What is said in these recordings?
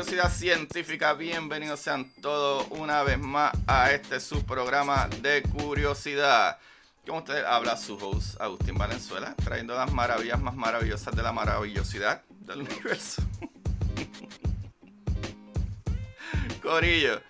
Curiosidad Científica. Bienvenidos sean todos una vez más a este subprograma de curiosidad. Como ustedes habla su host Agustín Valenzuela, trayendo las maravillas más maravillosas de la maravillosidad del universo. Corillo,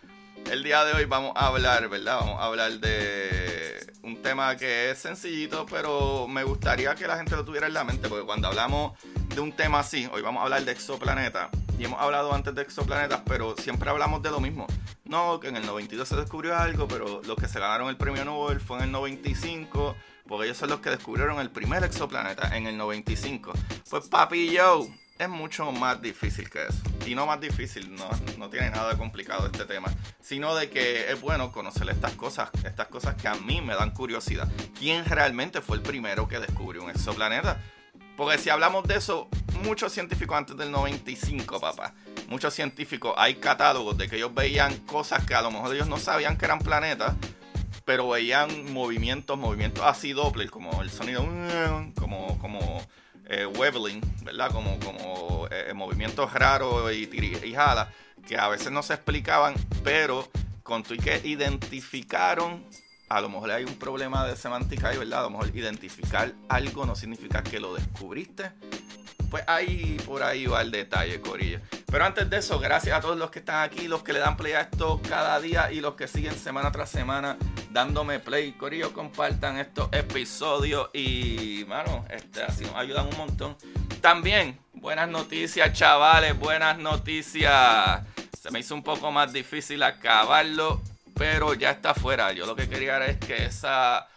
el día de hoy vamos a hablar, ¿verdad? Vamos a hablar de un tema que es sencillito, pero me gustaría que la gente lo tuviera en la mente, porque cuando hablamos de un tema así, hoy vamos a hablar de exoplanetas, y hemos hablado antes de exoplanetas, pero siempre hablamos de lo mismo. No, que en el 92 se descubrió algo, pero los que se ganaron el premio Nobel fue en el 95, porque ellos son los que descubrieron el primer exoplaneta en el 95. Pues papi yo, es mucho más difícil que eso. Y no más difícil, no, no tiene nada complicado este tema. Sino de que es bueno conocer estas cosas, estas cosas que a mí me dan curiosidad. ¿Quién realmente fue el primero que descubrió un exoplaneta? Porque si hablamos de eso, muchos científicos antes del 95, papá, muchos científicos, hay catálogos de que ellos veían cosas que a lo mejor ellos no sabían que eran planetas, pero veían movimientos, movimientos así Doppler, como el sonido, como, como eh, ¿verdad? Como, como eh, movimientos raros y, y jala, que a veces no se explicaban, pero con tu que identificaron a lo mejor hay un problema de semántica ahí, ¿verdad? A lo mejor identificar algo no significa que lo descubriste. Pues ahí por ahí va el detalle, Corillo. Pero antes de eso, gracias a todos los que están aquí, los que le dan play a esto cada día y los que siguen semana tras semana dándome play. Corillo, compartan estos episodios y, mano, este, así nos ayudan un montón. También, buenas noticias, chavales, buenas noticias. Se me hizo un poco más difícil acabarlo, pero ya está fuera. Yo lo que quería era es que esa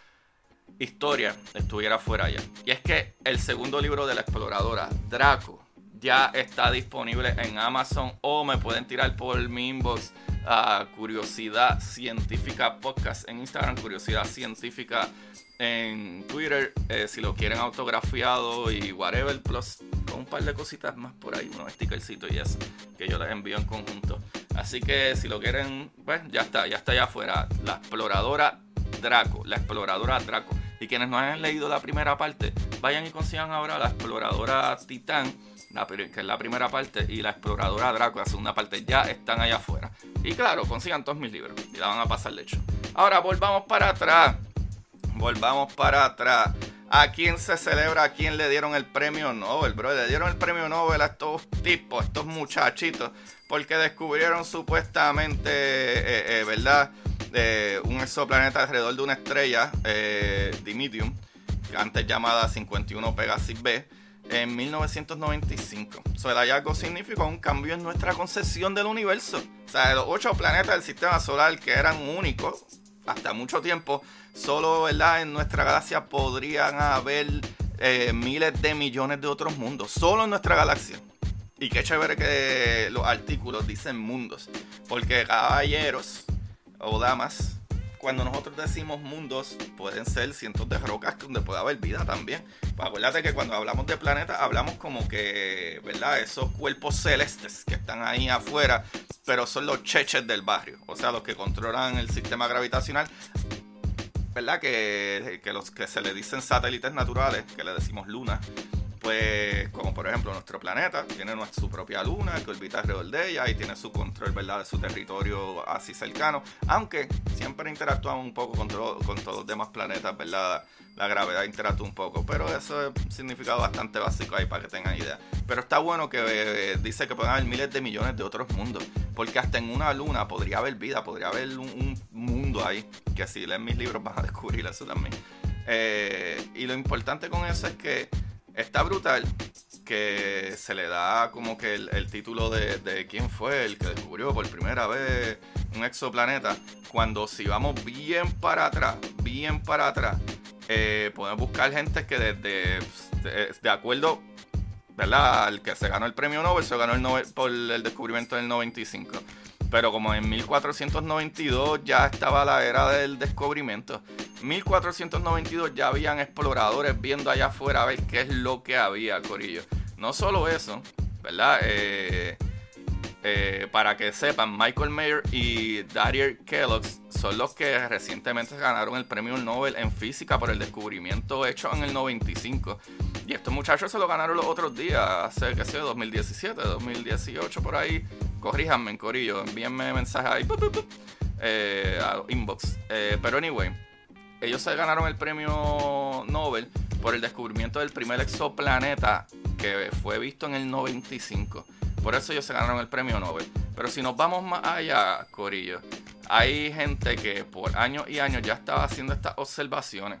historia estuviera fuera ya. Y es que el segundo libro de la exploradora, Draco, ya está disponible en Amazon o me pueden tirar por mi inbox a Curiosidad Científica Podcast en Instagram, Curiosidad Científica en Twitter, eh, si lo quieren autografiado y whatever, plus un par de cositas más por ahí, unos stickercitos y eso, que yo les envío en conjunto. Así que si lo quieren, pues ya está, ya está allá afuera. La exploradora Draco, la exploradora Draco. Y quienes no hayan leído la primera parte, vayan y consigan ahora la exploradora Titán, la, que es la primera parte, y la exploradora Draco, la segunda parte, ya están allá afuera. Y claro, consigan todos mis libros y la van a pasar de hecho. Ahora volvamos para atrás. Volvamos para atrás. ¿A quién se celebra? ¿A quién le dieron el premio Nobel, bro? Le dieron el premio Nobel a estos tipos, a estos muchachitos, porque descubrieron supuestamente, eh, eh, ¿verdad? Eh, un exoplaneta alrededor de una estrella, eh, Dimidium, antes llamada 51 Pegasus B, en 1995. So, el hallazgo significó un cambio en nuestra concepción del universo. O sea, de los ocho planetas del sistema solar que eran únicos hasta mucho tiempo, solo ¿verdad? en nuestra galaxia podrían haber eh, miles de millones de otros mundos. Solo en nuestra galaxia. Y qué chévere que los artículos dicen mundos. Porque caballeros o damas, cuando nosotros decimos mundos, pueden ser cientos de rocas donde puede haber vida también. Pues acuérdate que cuando hablamos de planetas, hablamos como que, ¿verdad? Esos cuerpos celestes que están ahí afuera, pero son los cheches del barrio, o sea, los que controlan el sistema gravitacional. ¿Verdad? Que, que los que se le dicen satélites naturales, que le decimos luna, pues como por ejemplo nuestro planeta tiene su propia luna que orbita alrededor de ella y tiene su control verdad de su territorio así cercano aunque siempre interactuamos un poco con, con todos los demás planetas verdad la gravedad interactúa un poco pero eso es un significado bastante básico ahí para que tengan idea. Pero está bueno que eh, dice que pueden haber miles de millones de otros mundos porque hasta en una luna podría haber vida podría haber un, mundo ahí que si leen mis libros van a descubrir eso también. Eh, y lo importante con eso es que está brutal que se le da como que el, título de, quién fue el que descubrió por primera vez un exoplaneta. Cuando si vamos bien para atrás, bien para atrás, eh, podemos buscar gente que desde, de, acuerdo, ¿verdad? Al que se ganó el premio Nobel, se ganó el Nobel por el descubrimiento del 95 pero como en 1492 ya estaba la era del descubrimiento. 1492 ya habían exploradores viendo allá afuera a ver qué es lo que había, Corillo. No solo eso, ¿verdad? Eh, eh, para que sepan, Michael Mayer y Darius Kellogg son los que recientemente ganaron el premio Nobel en física por el descubrimiento hecho en el 95. Y estos muchachos se lo ganaron los otros días, hace, qué sé, 2017, 2018, por ahí corríjanme en corillo, envíenme mensajes ahí, eh, a inbox. Eh, pero anyway, ellos se ganaron el premio Nobel por el descubrimiento del primer exoplaneta que fue visto en el 95. Por eso ellos se ganaron el premio Nobel. Pero si nos vamos más allá, Corillo, hay gente que por años y años ya estaba haciendo estas observaciones.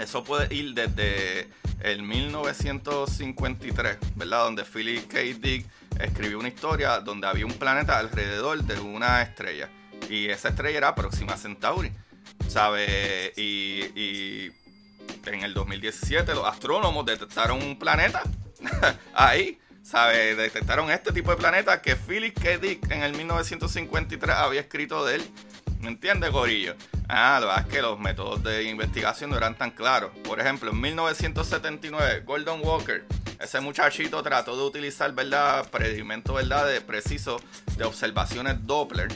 Eso puede ir desde el 1953, ¿verdad? Donde Philip K. Dick escribió una historia donde había un planeta alrededor de una estrella. Y esa estrella era Próxima Centauri. ¿Sabe? Y, en el 2017 los astrónomos detectaron un planeta ahí. ¿Sabe? Detectaron este tipo de planeta que Philip K. Dick en el 1953 había escrito de él. ¿Me entiendes, Gorillo? Ah, lo que es que los métodos de investigación no eran tan claros. Por ejemplo, en 1979, Gordon Walker ese muchachito trató de utilizar, ¿verdad? Predimento, ¿verdad? De preciso de observaciones Doppler.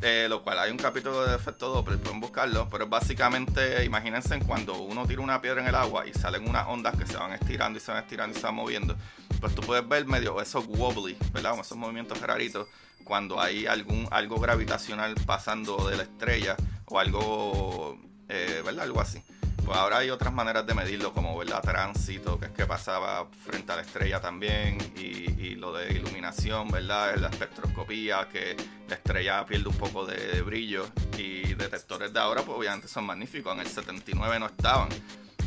De lo cual hay un capítulo de efecto Doppler, pueden buscarlo, pero básicamente, imagínense cuando uno tira una piedra en el agua y salen unas ondas que se van estirando y se van estirando y se van moviendo, pues tú puedes ver medio esos wobbly, ¿verdad? Esos movimientos raritos cuando hay algún algo gravitacional pasando de la estrella o algo, eh, ¿verdad? Algo así. Pues ahora hay otras maneras de medirlo, como ¿verdad? tránsito, que es que pasaba frente a la estrella también, y, lo de iluminación, ¿verdad? La espectroscopía, que la estrella pierde un poco de, brillo, y detectores de ahora, pues obviamente son magníficos. En el 79 no estaban.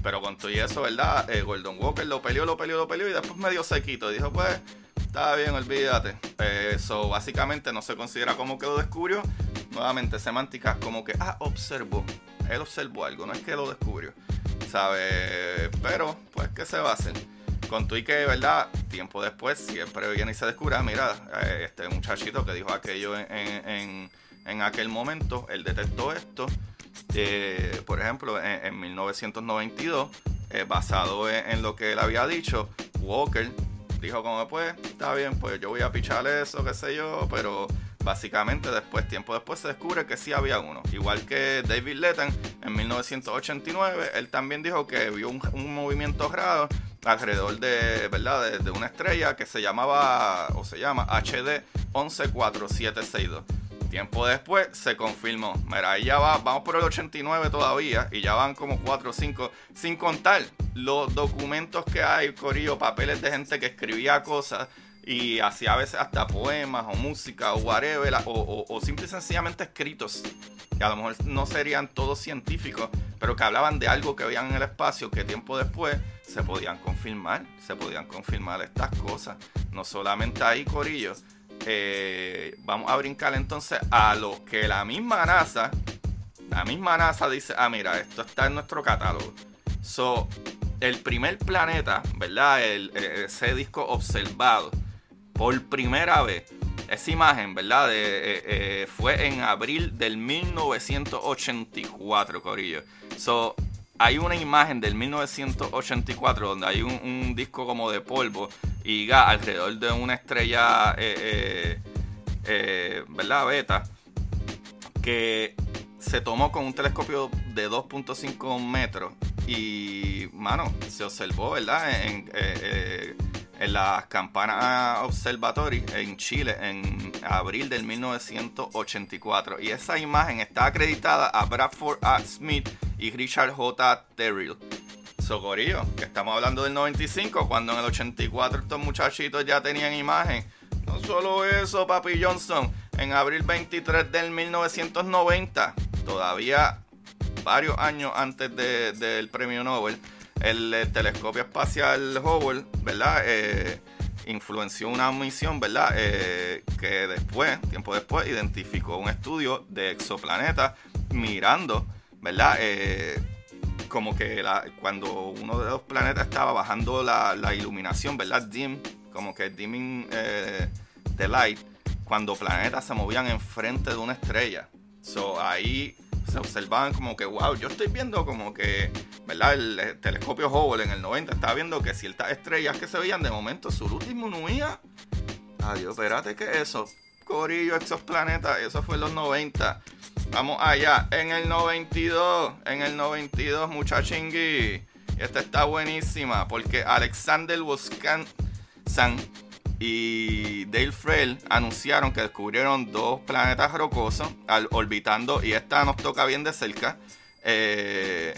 Pero con todo y eso, ¿verdad? Eh, Gordon Walker lo peleó, lo peleó, lo peleó, y después medio sequito. Y dijo, pues, está bien, olvídate. Eso básicamente no se considera como que lo descubrió. Nuevamente, semánticas como que, ah, observó él observó algo, no es que lo descubrió, ¿sabe? Pero, pues, ¿qué se va a hacer? Con tu ¿verdad? Tiempo después siempre viene y se descubre, ah, mira, eh, este muchachito que dijo aquello en, aquel momento, él detectó esto, eh, por ejemplo, en, 1992, eh, basado en, lo que él había dicho, Walker dijo como pues, está bien, pues yo voy a pichar eso, qué sé yo, pero Básicamente después, tiempo después, se descubre que sí había uno. Igual que David Letton en 1989, él también dijo que vio un, movimiento raro alrededor de, ¿verdad? De, una estrella que se llamaba, o se llama HD 114762. Tiempo después se confirmó. Mira, ahí ya va, vamos por el 89 todavía y ya van como 4 o 5, sin contar los documentos que hay, corillo, papeles de gente que escribía cosas y hacía a veces hasta poemas o música o whatever, o, o, simple y sencillamente escritos, que a lo mejor no serían todos científicos, pero que hablaban de algo que veían en el espacio que tiempo después se podían confirmar, se podían confirmar estas cosas. No solamente ahí, Corillo. Eh, vamos a brincar entonces a lo que la misma NASA, la misma NASA dice, ah, mira, esto está en nuestro catálogo. So, el primer planeta, ¿verdad? El, ese disco observado por primera vez. Esa imagen, ¿verdad? Eh, eh, fue en abril del 1984, Corillo. So, hay una imagen del 1984 donde hay un, disco como de polvo y gas alrededor de una estrella, eh, ¿verdad? Beta, que se tomó con un telescopio de 2.5 metros y, mano, se observó, ¿verdad? En, eh, en las campanas observatory en Chile en abril del 1984. Y esa imagen está acreditada a Bradford A. Smith y Richard J. Terrell. Socorillo, que estamos hablando del 95, cuando en el 84 estos muchachitos ya tenían imagen. No solo eso, Papi Johnson, en abril 23 del 1990, todavía varios años antes del premio Nobel, el, telescopio espacial Hubble, ¿verdad? Eh, influenció una misión, ¿verdad? Eh, que después, tiempo después, identificó un estudio de exoplanetas mirando, ¿verdad? Eh, como que cuando uno de los planetas estaba bajando la, iluminación, ¿verdad? Dim, como que dimming the light, cuando planetas se movían enfrente de una estrella. So, ahí se observaban como que, wow, yo estoy viendo como que, ¿verdad? El, telescopio Hubble en el 90 estaba viendo que ciertas estrellas que se veían de momento su luz disminuía. Adiós, espérate que eso, Corillo, exoplanetas, eso fue en los 90. Vamos allá, en el 92, en el 92, muchachingui. Esta está buenísima porque Alexander Woskan San y Dale Frell anunciaron que descubrieron dos planetas rocosos orbitando y esta nos toca bien de cerca eh,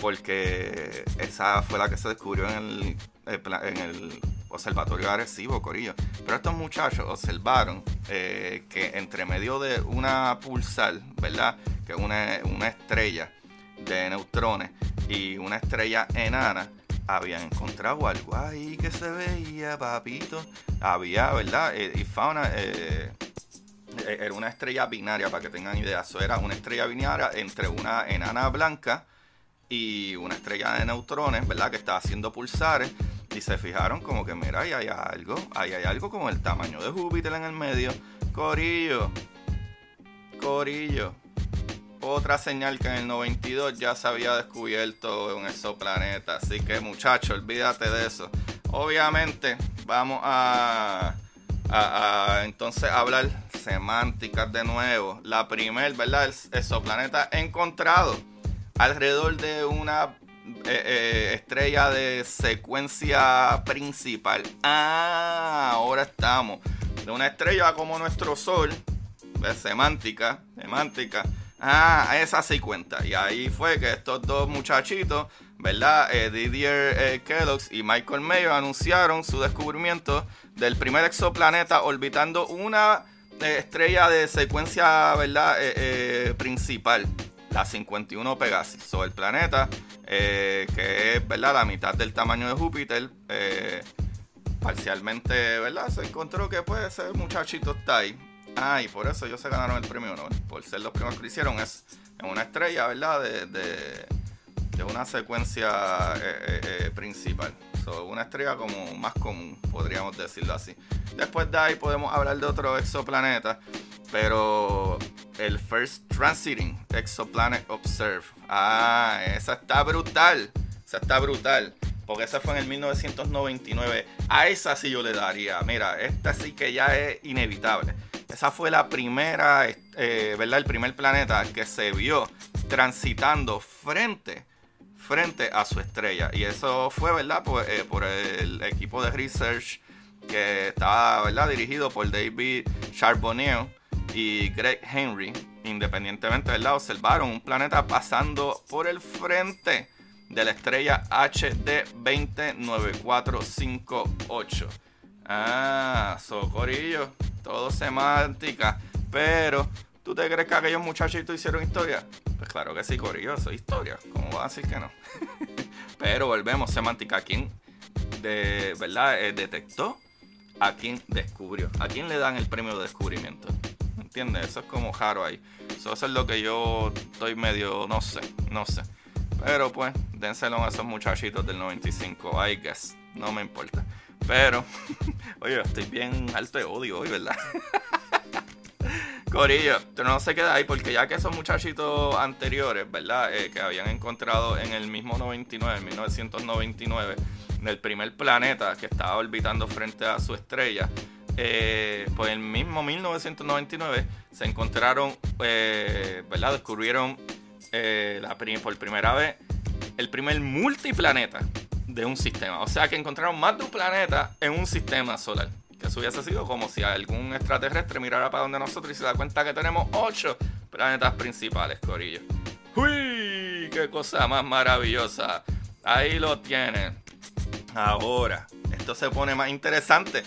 porque esa fue la que se descubrió en el, en el observatorio agresivo Corillo. Pero estos muchachos observaron eh, que entre medio de una pulsar, ¿verdad? Que es una, una estrella de neutrones y una estrella enana, habían encontrado algo ahí que se veía, papito. Había, ¿verdad? Eh, y fauna. Eh, eh, era una estrella binaria, para que tengan idea. Eso era una estrella binaria entre una enana blanca y una estrella de neutrones, ¿verdad? Que estaba haciendo pulsares. Y se fijaron como que, mira, ahí hay algo. Ahí hay algo como el tamaño de Júpiter en el medio. Corillo. Corillo otra señal que en el 92 ya se había descubierto un exoplaneta. Así que muchachos, olvídate de eso. Obviamente vamos a, entonces hablar semánticas de nuevo. La primer, ¿verdad? El exoplaneta encontrado alrededor de una eh, eh, estrella de secuencia principal. Ah, ahora estamos. De una estrella como nuestro Sol, semántica, semántica Ah, esa sí cuenta. Y ahí fue que estos dos muchachitos, ¿verdad? Eh, Didier eh, Kellogg's y Michael Mayer anunciaron su descubrimiento del primer exoplaneta orbitando una eh, estrella de secuencia, ¿verdad? principal, la 51 Pegasus. So, el planeta, que es, ¿verdad? La mitad del tamaño de Júpiter, parcialmente, ¿verdad? Se encontró que pues ese muchachito está ahí. Ah, y por eso ellos se ganaron el premio Nobel. Por ser los primeros que lo hicieron. Es una estrella, ¿verdad? De, de, una secuencia eh, eh, eh, principal. una estrella como más común, podríamos decirlo así. Después de ahí podemos hablar de otro exoplaneta. Pero el First Transiting Exoplanet Observe. Ah, esa está brutal. Esa está brutal. Porque esa fue en el 1999. A esa sí yo le daría. Mira, esta sí que ya es inevitable. Esa fue la primera, eh, ¿verdad? El primer planeta que se vio transitando frente, frente a su estrella. Y eso fue, ¿verdad? Por, eh, el equipo de research que estaba, ¿verdad? Dirigido por David Charbonneau y Greg Henry. Independientemente, ¿verdad? Observaron un planeta pasando por el frente de la estrella HD 209458. Ah, socorillo todo semántica, pero ¿tú te crees que aquellos muchachitos hicieron historia? Pues claro que sí, Corillo, eso historia. ¿Cómo va a decir que no? pero volvemos, semántica. quién de verdad eh, detectó? ¿A quién descubrió? ¿A quién le dan el premio de descubrimiento? ¿Entiendes? Eso es como jaro ahí. Eso, es lo que yo estoy medio, no sé, no sé. Pero pues, dénselo a esos muchachitos del 95, I guess. No me importa. Pero, oye, estoy bien alto de odio hoy, ¿verdad? Corillo, no se queda ahí porque ya que esos muchachitos anteriores, ¿verdad? Eh, que habían encontrado en el mismo 99, en 1999, en el primer planeta que estaba orbitando frente a su estrella, eh, pues en el mismo 1999 se encontraron, eh, ¿verdad? Descubrieron la por primera vez el primer multiplaneta de un sistema. O sea que encontraron más de un planeta en un sistema solar. Que eso hubiese sido como si algún extraterrestre mirara para donde nosotros y se da cuenta que tenemos ocho planetas principales, Corillo. ¡Uy! ¡Qué cosa más maravillosa! Ahí lo tienen. Ahora, esto se pone más interesante.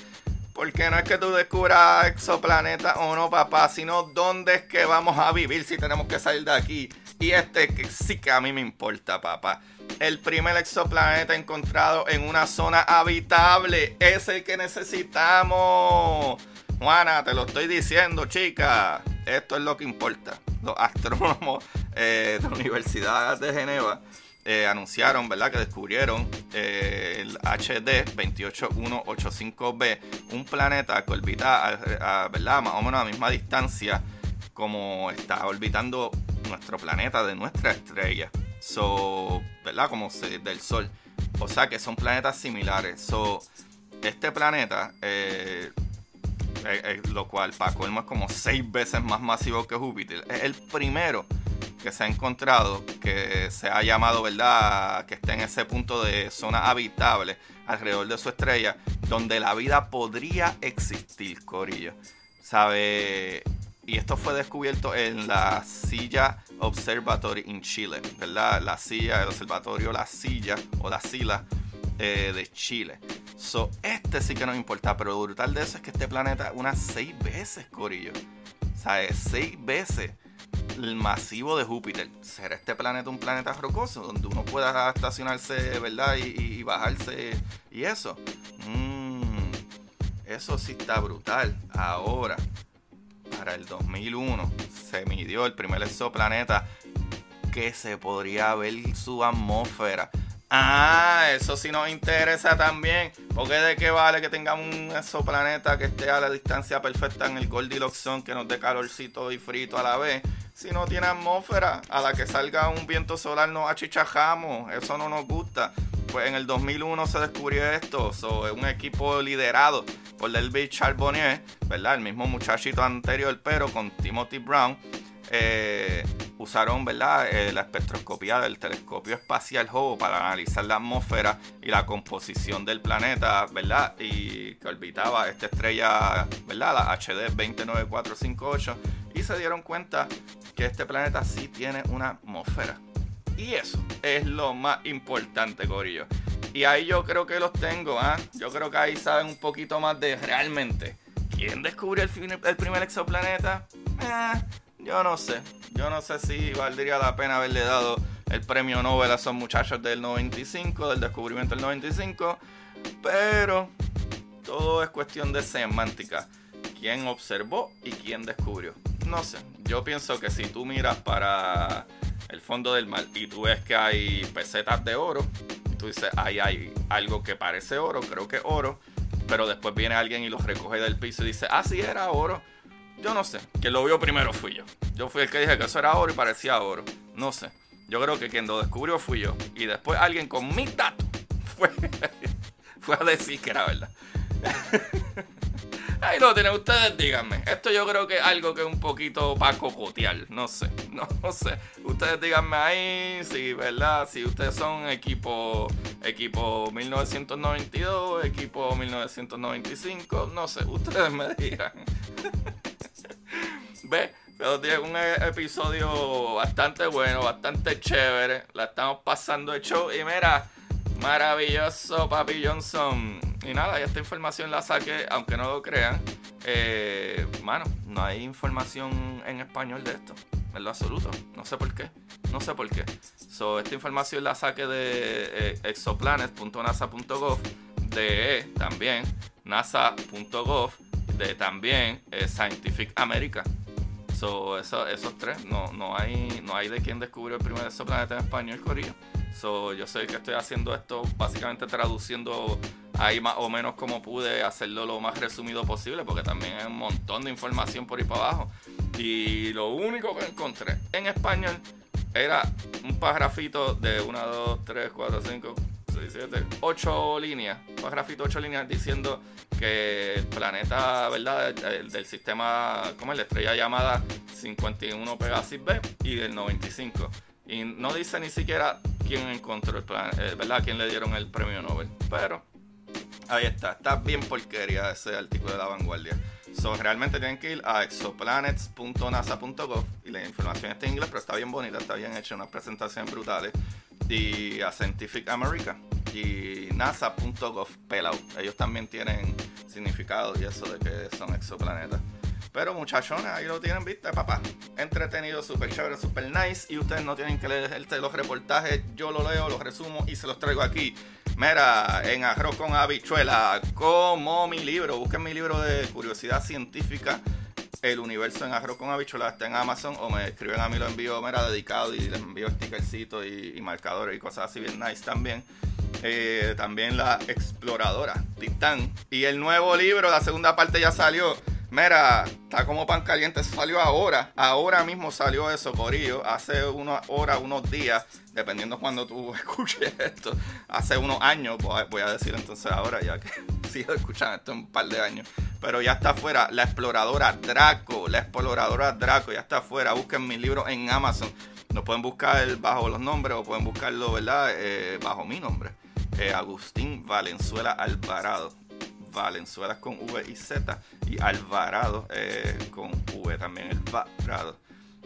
Porque no es que tú descubras exoplaneta o no, papá, sino dónde es que vamos a vivir si tenemos que salir de aquí. Y este que sí que a mí me importa, papá. El primer exoplaneta encontrado en una zona habitable es el que necesitamos. Juana, te lo estoy diciendo, chica. Esto es lo que importa. Los astrónomos eh, de la Universidad de Geneva eh, anunciaron, ¿verdad?, que descubrieron eh, el HD 28185b, un planeta que orbita, a, ¿verdad?, más o menos a la misma distancia como está orbitando nuestro planeta de nuestra estrella. So, ¿verdad? Como del Sol. O sea que son planetas similares. So, este planeta, eh, lo cual para colmo es como seis veces más masivo que Júpiter, es el primero que se ha encontrado, que se ha llamado, ¿verdad?, que está en ese punto de zona habitable alrededor de su estrella, donde la vida podría existir, Corillo. ¿Sabe? Y esto fue descubierto en la Silla Observatory en Chile, ¿verdad? La silla, el observatorio La Silla o La Sila eh, de Chile. So, este sí que nos importa, pero lo brutal de eso es que este planeta unas seis veces, Corillo. O sea, seis veces el masivo de Júpiter. ¿Será este planeta un planeta rocoso donde uno pueda estacionarse, ¿verdad? Y, bajarse y eso. Mm, eso sí está brutal. Ahora, para el 2001 se midió el primer exoplaneta que se podría ver su atmósfera. Ah, eso sí nos interesa también. Porque de qué vale que tengamos un exoplaneta que esté a la distancia perfecta en el Goldilocks Zone, que nos dé calorcito y frito a la vez. Si no tiene atmósfera, a la que salga un viento solar nos achichajamos. Eso no nos gusta. Pues en el 2001 se descubrió esto. es un equipo liderado por Charbonnier, ¿verdad? El mismo muchachito anterior, pero con Timothy Brown. Eh, usaron ¿verdad? Eh, la espectroscopía del telescopio espacial Hubble para analizar la atmósfera y la composición del planeta, ¿verdad? Y que orbitaba esta estrella, ¿verdad? La HD 209458 y se dieron cuenta que este planeta sí tiene una atmósfera. Y eso es lo más importante, Corillo. Y ahí yo creo que los tengo, ¿ah? Yo creo que ahí saben un poquito más de realmente quién descubrió el, primer exoplaneta. Eh, yo no sé. Yo no sé si valdría la pena haberle dado el premio Nobel a esos muchachos del 95, del descubrimiento del 95. Pero todo es cuestión de semántica. ¿Quién observó y quién descubrió? No sé. Yo pienso que si tú miras para el fondo del mar y tú ves que hay pesetas de oro, tú dices, ahí hay algo que parece oro, creo que oro, pero después viene alguien y lo recoge del piso y dice, ah, sí, era oro. Yo no sé, quien lo vio primero fui yo. Yo fui el que dije que eso era oro y parecía oro. No sé. Yo creo que quien lo descubrió fui yo. Y después alguien con mi datos fue, fue a decir que era verdad. Ahí lo tienen, ustedes díganme. Esto yo creo que es algo que es un poquito para cocotear. No sé, no, sé. Ustedes díganme ahí si, ¿verdad? Si ustedes son equipo, equipo 1992, equipo 1995, no sé, ustedes me digan. Ve, pero tiene un episodio bastante bueno, bastante chévere. La estamos pasando de show. Y mira, maravilloso, Papi Johnson y nada, esta información la saqué, aunque no lo crean. Eh, mano, no hay información en español de esto, en lo absoluto. No sé por qué. No sé por qué. So, esta información la saqué de eh, exoplanet.nasa.gov, de e también, nasa.gov, de también eh, Scientific America. So, esos tres, no, no, hay, no hay de quien descubrió el primer exoplaneta en español, Corillo. So, yo sé que estoy haciendo esto básicamente traduciendo ahí más o menos como pude hacerlo lo más resumido posible, porque también hay un montón de información por ahí para abajo. Y lo único que encontré en español era un pagrafito de 1, 2, 3, 4, 5, 6, 7, 8 líneas. Pagrafito, 8 líneas diciendo que el planeta, ¿verdad? Del, sistema, como es la estrella llamada 51 Pegasus B y del 95. Y no dice ni siquiera quién encontró el plan, eh, ¿verdad? ¿Quién le dieron el premio Nobel? Pero ahí está, está bien porquería ese artículo de la vanguardia. So, realmente tienen que ir a exoplanets.nasa.gov y la información está en inglés, pero está bien bonita, está bien hecha, unas presentaciones brutales. Y a Scientific America y nasa.gov, pelado. Ellos también tienen significado y eso de que son exoplanetas. Pero muchachones, ahí lo tienen, viste, papá. Entretenido, súper chévere, súper nice. Y ustedes no tienen que leer los reportajes. Yo lo leo, los resumo y se los traigo aquí. Mira, en arroz con habichuela, como mi libro. Busquen mi libro de curiosidad científica. El universo en arroz con habichuela está en Amazon o me escriben a mí, lo envío, mira, dedicado y les envío stickercitos y, y marcadores y cosas así bien nice también. Eh, también la exploradora Titán. Y el nuevo libro, la segunda parte ya salió. Mira, está como pan caliente, salió ahora. Ahora mismo salió eso, Corillo. Hace unas horas, unos días, dependiendo cuando tú escuches esto. Hace unos años, voy a decir entonces ahora, ya que sigo escuchando esto un par de años. Pero ya está afuera, la exploradora Draco. La exploradora Draco ya está afuera. Busquen mi libro en Amazon. Lo pueden buscar bajo los nombres o pueden buscarlo, ¿verdad? Eh, bajo mi nombre. Eh, Agustín Valenzuela Alvarado. Valenzuela con V y Z y Alvarado eh, con V también, el Alvarado.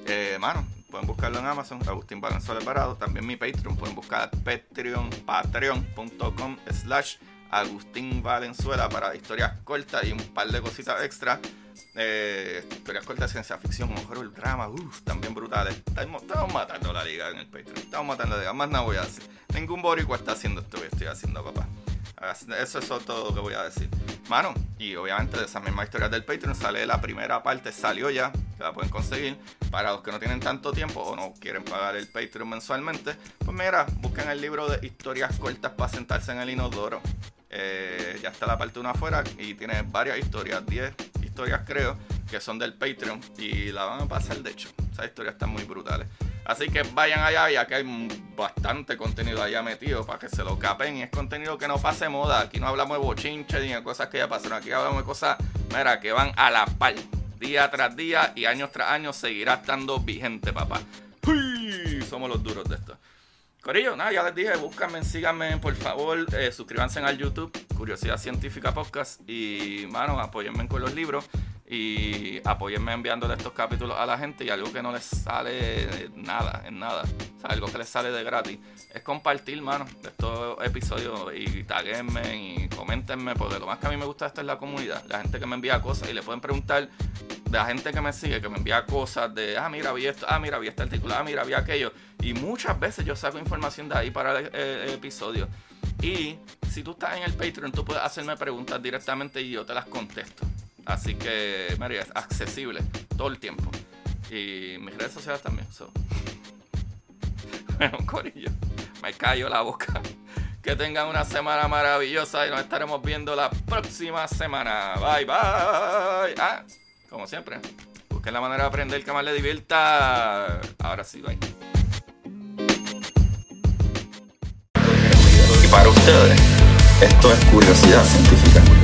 Eh, mano, pueden buscarlo en Amazon, Agustín Valenzuela Alvarado. También mi Patreon, pueden buscar Patreon, patreon.com slash Agustín Valenzuela para historias cortas y un par de cositas extra. Eh, historias cortas ciencia ficción, horror, drama, uff, también brutales. Estamos, matando la liga en el Patreon. Estamos matando la liga. Más nada voy a hacer. Ningún boricua está haciendo esto que estoy haciendo, papá. Eso es todo lo que voy a decir. Mano, y obviamente de esa misma historia del Patreon sale la primera parte, salió ya, que la pueden conseguir. Para los que no tienen tanto tiempo o no quieren pagar el Patreon mensualmente, pues mira, busquen el libro de historias cortas para sentarse en el inodoro. Eh, ya está la parte 1 afuera y tiene varias historias, 10 historias creo, que son del Patreon y la van a pasar de hecho. Esas historias están muy brutales. Así que vayan allá, ya que hay bastante contenido allá metido para que se lo capen. Es contenido que no pase moda. Aquí no hablamos de bochinche ni de cosas que ya pasaron. Aquí hablamos de cosas, mira, que van a la par. Día tras día y año tras año seguirá estando vigente, papá. ¡Uy! Somos los duros de esto. Corillo, nada, ya les dije, búscanme, síganme, por favor, eh, suscríbanse al YouTube, Curiosidad Científica Podcast, y, mano, apóyenme con los libros y apóyenme enviándole estos capítulos a la gente y algo que no les sale nada, en nada, o sea, algo que les sale de gratis, es compartir, mano, estos episodios y taguenme y comentenme, porque lo más que a mí me gusta esto es la comunidad, la gente que me envía cosas y le pueden preguntar de la gente que me sigue, que me envía cosas de, ah, mira, vi esto, ah, mira, vi este artículo, ah, mira, vi aquello, y muchas veces yo saco información de ahí para el episodio. Y si tú estás en el Patreon, tú puedes hacerme preguntas directamente y yo te las contesto. Así que, María, es accesible todo el tiempo. Y mis redes sociales también. So. bueno, Corillo, me callo la boca. Que tengan una semana maravillosa y nos estaremos viendo la próxima semana. Bye, bye. Ah, como siempre, busquen la manera de aprender que más le divierta. Ahora sí, bye. Y para ustedes, esto es curiosidad científica.